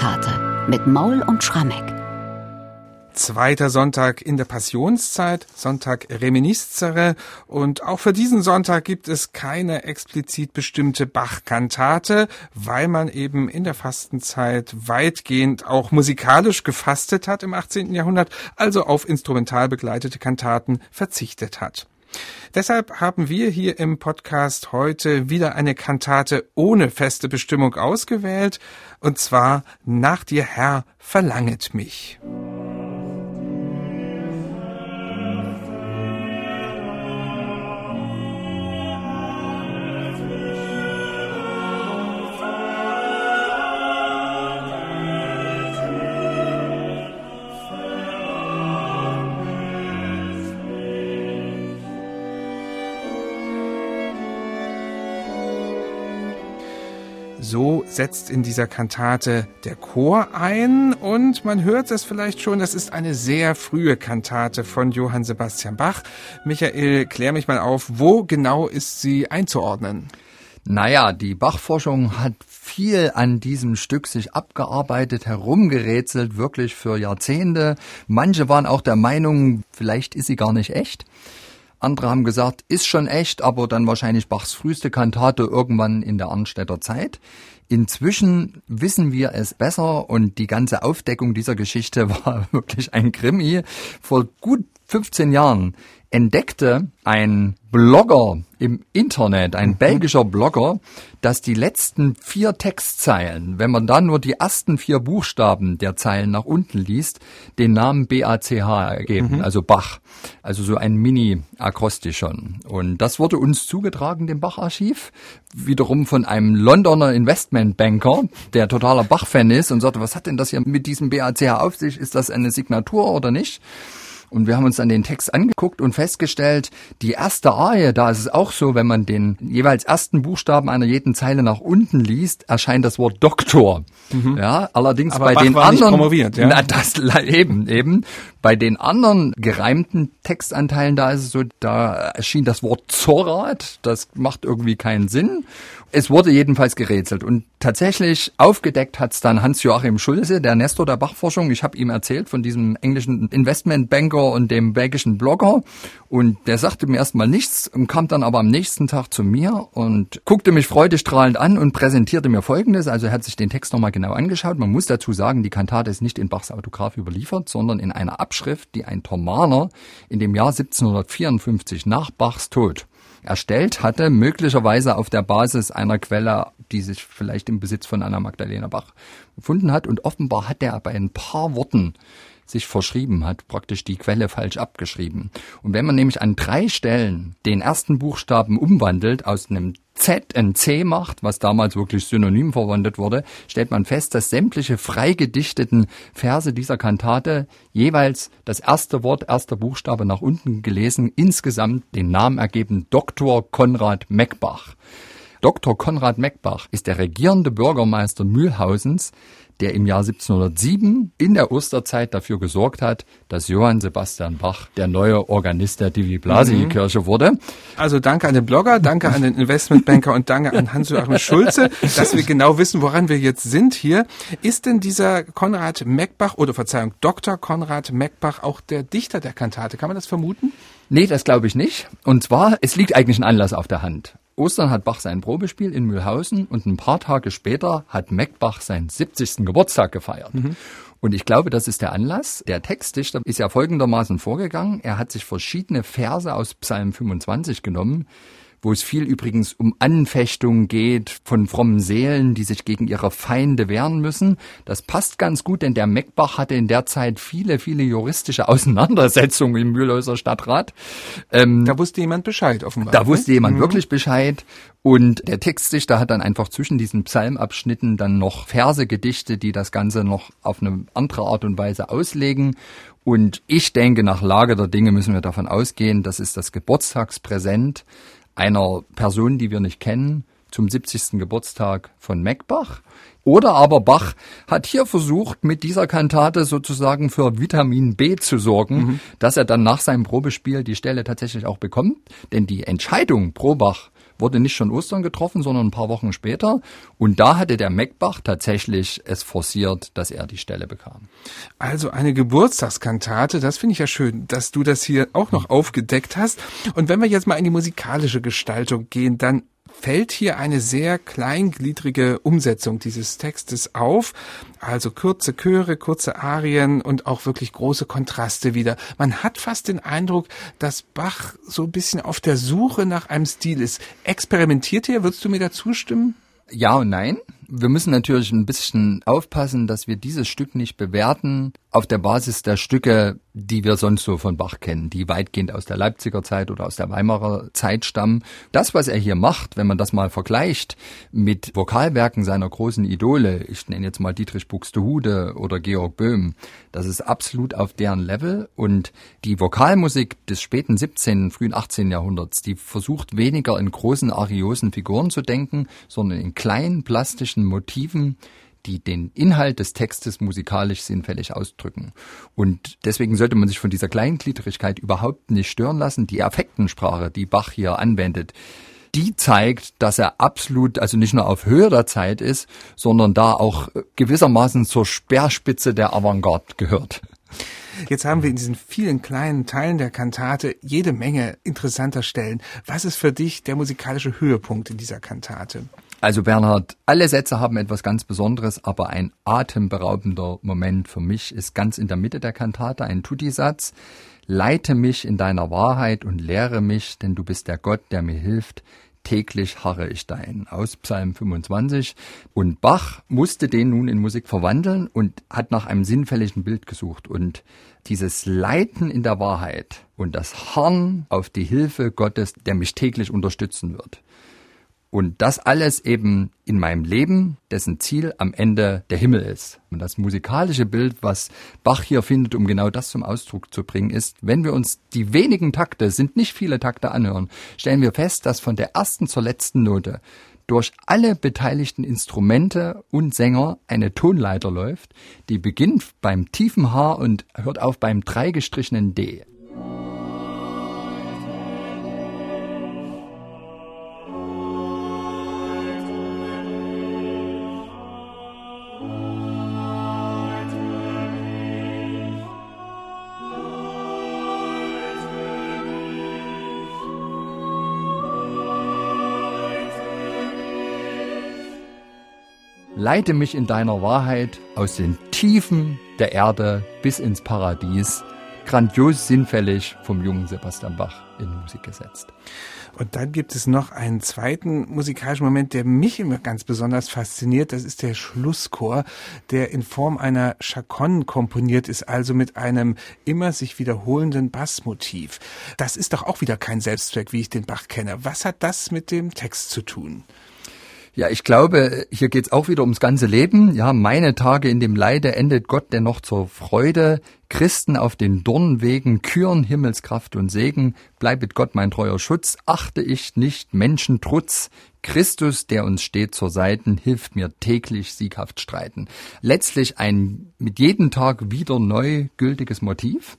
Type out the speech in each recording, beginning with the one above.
Bachkantate mit Maul und Schrammeck. Zweiter Sonntag in der Passionszeit, Sonntag Reminiscere und auch für diesen Sonntag gibt es keine explizit bestimmte Bachkantate, weil man eben in der Fastenzeit weitgehend auch musikalisch gefastet hat im 18. Jahrhundert, also auf instrumental begleitete Kantaten verzichtet hat. Deshalb haben wir hier im Podcast heute wieder eine Kantate ohne feste Bestimmung ausgewählt, und zwar Nach dir Herr verlanget mich. So setzt in dieser Kantate der Chor ein und man hört es vielleicht schon, das ist eine sehr frühe Kantate von Johann Sebastian Bach. Michael, klär mich mal auf, wo genau ist sie einzuordnen? Naja, die Bachforschung hat viel an diesem Stück sich abgearbeitet, herumgerätselt, wirklich für Jahrzehnte. Manche waren auch der Meinung, vielleicht ist sie gar nicht echt. Andere haben gesagt, ist schon echt, aber dann wahrscheinlich Bachs früheste Kantate irgendwann in der Arnstädter Zeit. Inzwischen wissen wir es besser und die ganze Aufdeckung dieser Geschichte war wirklich ein Krimi. Vor gut 15 Jahren entdeckte ein Blogger im Internet, ein mhm. belgischer Blogger, dass die letzten vier Textzeilen, wenn man dann nur die ersten vier Buchstaben der Zeilen nach unten liest, den Namen BACH ergeben, mhm. also Bach. Also so ein Mini-Akrostichon. Und das wurde uns zugetragen, dem Bach-Archiv, wiederum von einem Londoner Investmentbanker, der totaler Bach-Fan ist und sagte, was hat denn das hier mit diesem BACH auf sich? Ist das eine Signatur oder nicht? Und wir haben uns dann den Text angeguckt und festgestellt, die erste Arie, da ist es auch so, wenn man den jeweils ersten Buchstaben einer jeden Zeile nach unten liest, erscheint das Wort Doktor. Mhm. Ja, allerdings Aber bei Bach den war anderen, nicht promoviert, ja? na, das eben, eben. Bei den anderen gereimten Textanteilen, da ist es so, da erschien das Wort Zorat, das macht irgendwie keinen Sinn. Es wurde jedenfalls gerätselt und tatsächlich aufgedeckt hat's dann Hans-Joachim Schulze, der Nestor der Bachforschung. Ich habe ihm erzählt von diesem englischen Investmentbanker und dem belgischen Blogger und der sagte mir erstmal nichts und kam dann aber am nächsten Tag zu mir und guckte mich freudestrahlend an und präsentierte mir Folgendes. Also er hat sich den Text nochmal genau angeschaut. Man muss dazu sagen, die Kantate ist nicht in Bachs Autograph überliefert, sondern in einer Abschrift, die ein Tormaner in dem Jahr 1754 nach Bachs Tod erstellt hatte, möglicherweise auf der Basis einer Quelle, die sich vielleicht im Besitz von Anna Magdalena Bach gefunden hat. Und offenbar hat er bei ein paar Worten sich verschrieben hat, praktisch die Quelle falsch abgeschrieben. Und wenn man nämlich an drei Stellen den ersten Buchstaben umwandelt, aus einem Z ein C macht, was damals wirklich synonym verwendet wurde, stellt man fest, dass sämtliche freigedichteten Verse dieser Kantate jeweils das erste Wort, erster Buchstabe nach unten gelesen, insgesamt den Namen ergeben Dr. Konrad Meckbach. Dr. Konrad Meckbach ist der regierende Bürgermeister Mühlhausens, der im Jahr 1707 in der Osterzeit dafür gesorgt hat, dass Johann Sebastian Bach der neue Organist der Divi Blasi Kirche wurde. Also danke an den Blogger, danke an den Investmentbanker und danke an Hans-Joachim Schulze, dass wir genau wissen, woran wir jetzt sind hier. Ist denn dieser Konrad Meckbach oder Verzeihung, Dr. Konrad Meckbach auch der Dichter der Kantate? Kann man das vermuten? Nee, das glaube ich nicht. Und zwar, es liegt eigentlich ein Anlass auf der Hand. Ostern hat Bach sein Probespiel in Mühlhausen und ein paar Tage später hat Meckbach seinen 70. Geburtstag gefeiert. Mhm. Und ich glaube, das ist der Anlass. Der Textdichter ist ja folgendermaßen vorgegangen. Er hat sich verschiedene Verse aus Psalm 25 genommen, wo es viel übrigens um Anfechtungen geht von frommen Seelen, die sich gegen ihre Feinde wehren müssen. Das passt ganz gut, denn der Meckbach hatte in der Zeit viele, viele juristische Auseinandersetzungen im Mühlhäuser Stadtrat. Ähm, da wusste jemand Bescheid offenbar. Da wusste jemand mhm. wirklich Bescheid. Und der Textdichter hat dann einfach zwischen diesen Psalmabschnitten dann noch Verse gedichtet, die das Ganze noch auf eine andere Art und Weise auslegen. Und ich denke, nach Lage der Dinge müssen wir davon ausgehen, das ist das Geburtstagspräsent einer Person, die wir nicht kennen, zum 70. Geburtstag von Meckbach. Oder aber Bach hat hier versucht, mit dieser Kantate sozusagen für Vitamin B zu sorgen, mhm. dass er dann nach seinem Probespiel die Stelle tatsächlich auch bekommt. Denn die Entscheidung pro Bach wurde nicht schon Ostern getroffen, sondern ein paar Wochen später. Und da hatte der Meckbach tatsächlich es forciert, dass er die Stelle bekam. Also eine Geburtstagskantate, das finde ich ja schön, dass du das hier auch noch aufgedeckt hast. Und wenn wir jetzt mal in die musikalische Gestaltung gehen, dann fällt hier eine sehr kleingliedrige Umsetzung dieses Textes auf. Also kurze Chöre, kurze Arien und auch wirklich große Kontraste wieder. Man hat fast den Eindruck, dass Bach so ein bisschen auf der Suche nach einem Stil ist. Experimentiert er? Würdest du mir da zustimmen? Ja und nein. Wir müssen natürlich ein bisschen aufpassen, dass wir dieses Stück nicht bewerten auf der Basis der Stücke, die wir sonst so von Bach kennen, die weitgehend aus der Leipziger Zeit oder aus der Weimarer Zeit stammen. Das, was er hier macht, wenn man das mal vergleicht mit Vokalwerken seiner großen Idole, ich nenne jetzt mal Dietrich Buxtehude oder Georg Böhm, das ist absolut auf deren Level und die Vokalmusik des späten 17., frühen 18. Jahrhunderts, die versucht weniger in großen ariosen Figuren zu denken, sondern in kleinen plastischen Motiven, die den Inhalt des Textes musikalisch sinnfällig ausdrücken. Und deswegen sollte man sich von dieser Kleingliedrigkeit überhaupt nicht stören lassen. Die Affektensprache, die Bach hier anwendet, die zeigt, dass er absolut, also nicht nur auf Höhe der Zeit ist, sondern da auch gewissermaßen zur Speerspitze der Avantgarde gehört. Jetzt haben wir in diesen vielen kleinen Teilen der Kantate jede Menge interessanter Stellen. Was ist für dich der musikalische Höhepunkt in dieser Kantate? Also Bernhard, alle Sätze haben etwas ganz Besonderes, aber ein atemberaubender Moment für mich ist ganz in der Mitte der Kantate ein Tutti-Satz. Leite mich in deiner Wahrheit und lehre mich, denn du bist der Gott, der mir hilft. Täglich harre ich dein. Aus Psalm 25. Und Bach musste den nun in Musik verwandeln und hat nach einem sinnfälligen Bild gesucht. Und dieses Leiten in der Wahrheit und das Harren auf die Hilfe Gottes, der mich täglich unterstützen wird. Und das alles eben in meinem Leben, dessen Ziel am Ende der Himmel ist. Und das musikalische Bild, was Bach hier findet, um genau das zum Ausdruck zu bringen, ist, wenn wir uns die wenigen Takte, sind nicht viele Takte anhören, stellen wir fest, dass von der ersten zur letzten Note durch alle beteiligten Instrumente und Sänger eine Tonleiter läuft, die beginnt beim tiefen H und hört auf beim dreigestrichenen D. Leite mich in deiner Wahrheit aus den Tiefen der Erde bis ins Paradies. Grandios sinnfällig vom jungen Sebastian Bach in Musik gesetzt. Und dann gibt es noch einen zweiten musikalischen Moment, der mich immer ganz besonders fasziniert. Das ist der Schlusschor, der in Form einer Chaconne komponiert ist, also mit einem immer sich wiederholenden Bassmotiv. Das ist doch auch wieder kein Selbstzweck, wie ich den Bach kenne. Was hat das mit dem Text zu tun? Ja, ich glaube, hier geht's auch wieder ums ganze Leben. Ja, meine Tage in dem Leide endet Gott dennoch zur Freude. Christen auf den Dornwegen küren Himmelskraft und Segen. Bleibet Gott mein treuer Schutz. Achte ich nicht Menschen Trutz. Christus, der uns steht zur Seiten, hilft mir täglich sieghaft streiten. Letztlich ein mit jedem Tag wieder neu gültiges Motiv.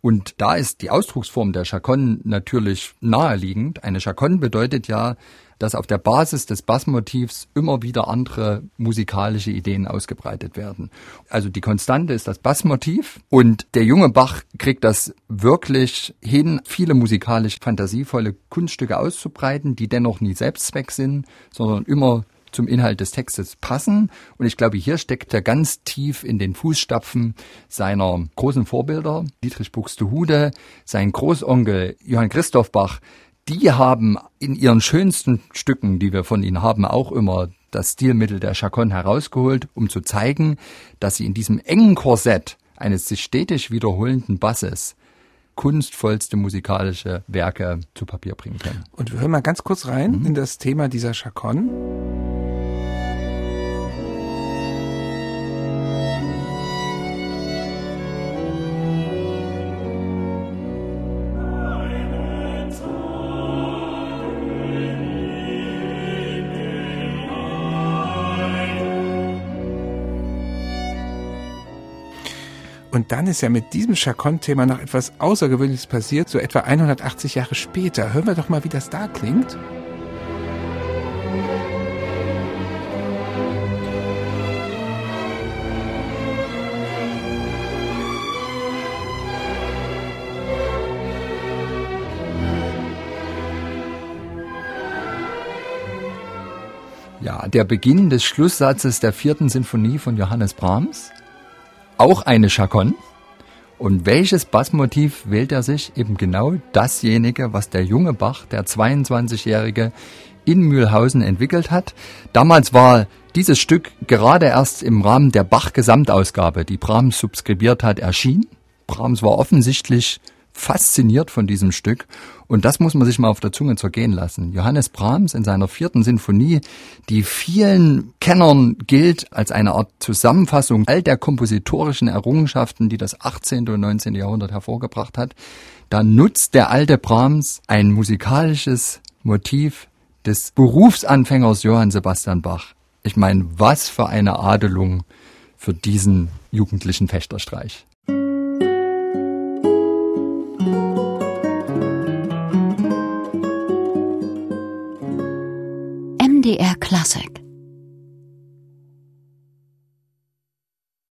Und da ist die Ausdrucksform der Chaconne natürlich naheliegend. Eine Chaconne bedeutet ja, dass auf der Basis des Bassmotivs immer wieder andere musikalische Ideen ausgebreitet werden. Also die Konstante ist das Bassmotiv und der junge Bach kriegt das wirklich hin, viele musikalisch fantasievolle Kunststücke auszubreiten, die dennoch nie Selbstzweck sind, sondern immer zum Inhalt des Textes passen. Und ich glaube, hier steckt er ganz tief in den Fußstapfen seiner großen Vorbilder, Dietrich Buxtehude, sein Großonkel Johann Christoph Bach, die haben in ihren schönsten Stücken, die wir von ihnen haben, auch immer das Stilmittel der Chaconne herausgeholt, um zu zeigen, dass sie in diesem engen Korsett eines sich stetig wiederholenden Basses kunstvollste musikalische Werke zu Papier bringen können. Und wir hören mal ganz kurz rein mhm. in das Thema dieser Chaconne. Und dann ist ja mit diesem Chaconne-Thema noch etwas Außergewöhnliches passiert, so etwa 180 Jahre später. Hören wir doch mal, wie das da klingt. Ja, der Beginn des Schlusssatzes der vierten Sinfonie von Johannes Brahms. Auch eine Chaconne. Und welches Bassmotiv wählt er sich? Eben genau dasjenige, was der junge Bach, der 22-Jährige, in Mühlhausen entwickelt hat. Damals war dieses Stück gerade erst im Rahmen der Bach-Gesamtausgabe, die Brahms subskribiert hat, erschienen. Brahms war offensichtlich fasziniert von diesem Stück. Und das muss man sich mal auf der Zunge zergehen lassen. Johannes Brahms in seiner vierten Sinfonie, die vielen Kennern gilt als eine Art Zusammenfassung all der kompositorischen Errungenschaften, die das 18. und 19. Jahrhundert hervorgebracht hat. Da nutzt der alte Brahms ein musikalisches Motiv des Berufsanfängers Johann Sebastian Bach. Ich meine, was für eine Adelung für diesen jugendlichen Fechterstreich. MDR Classic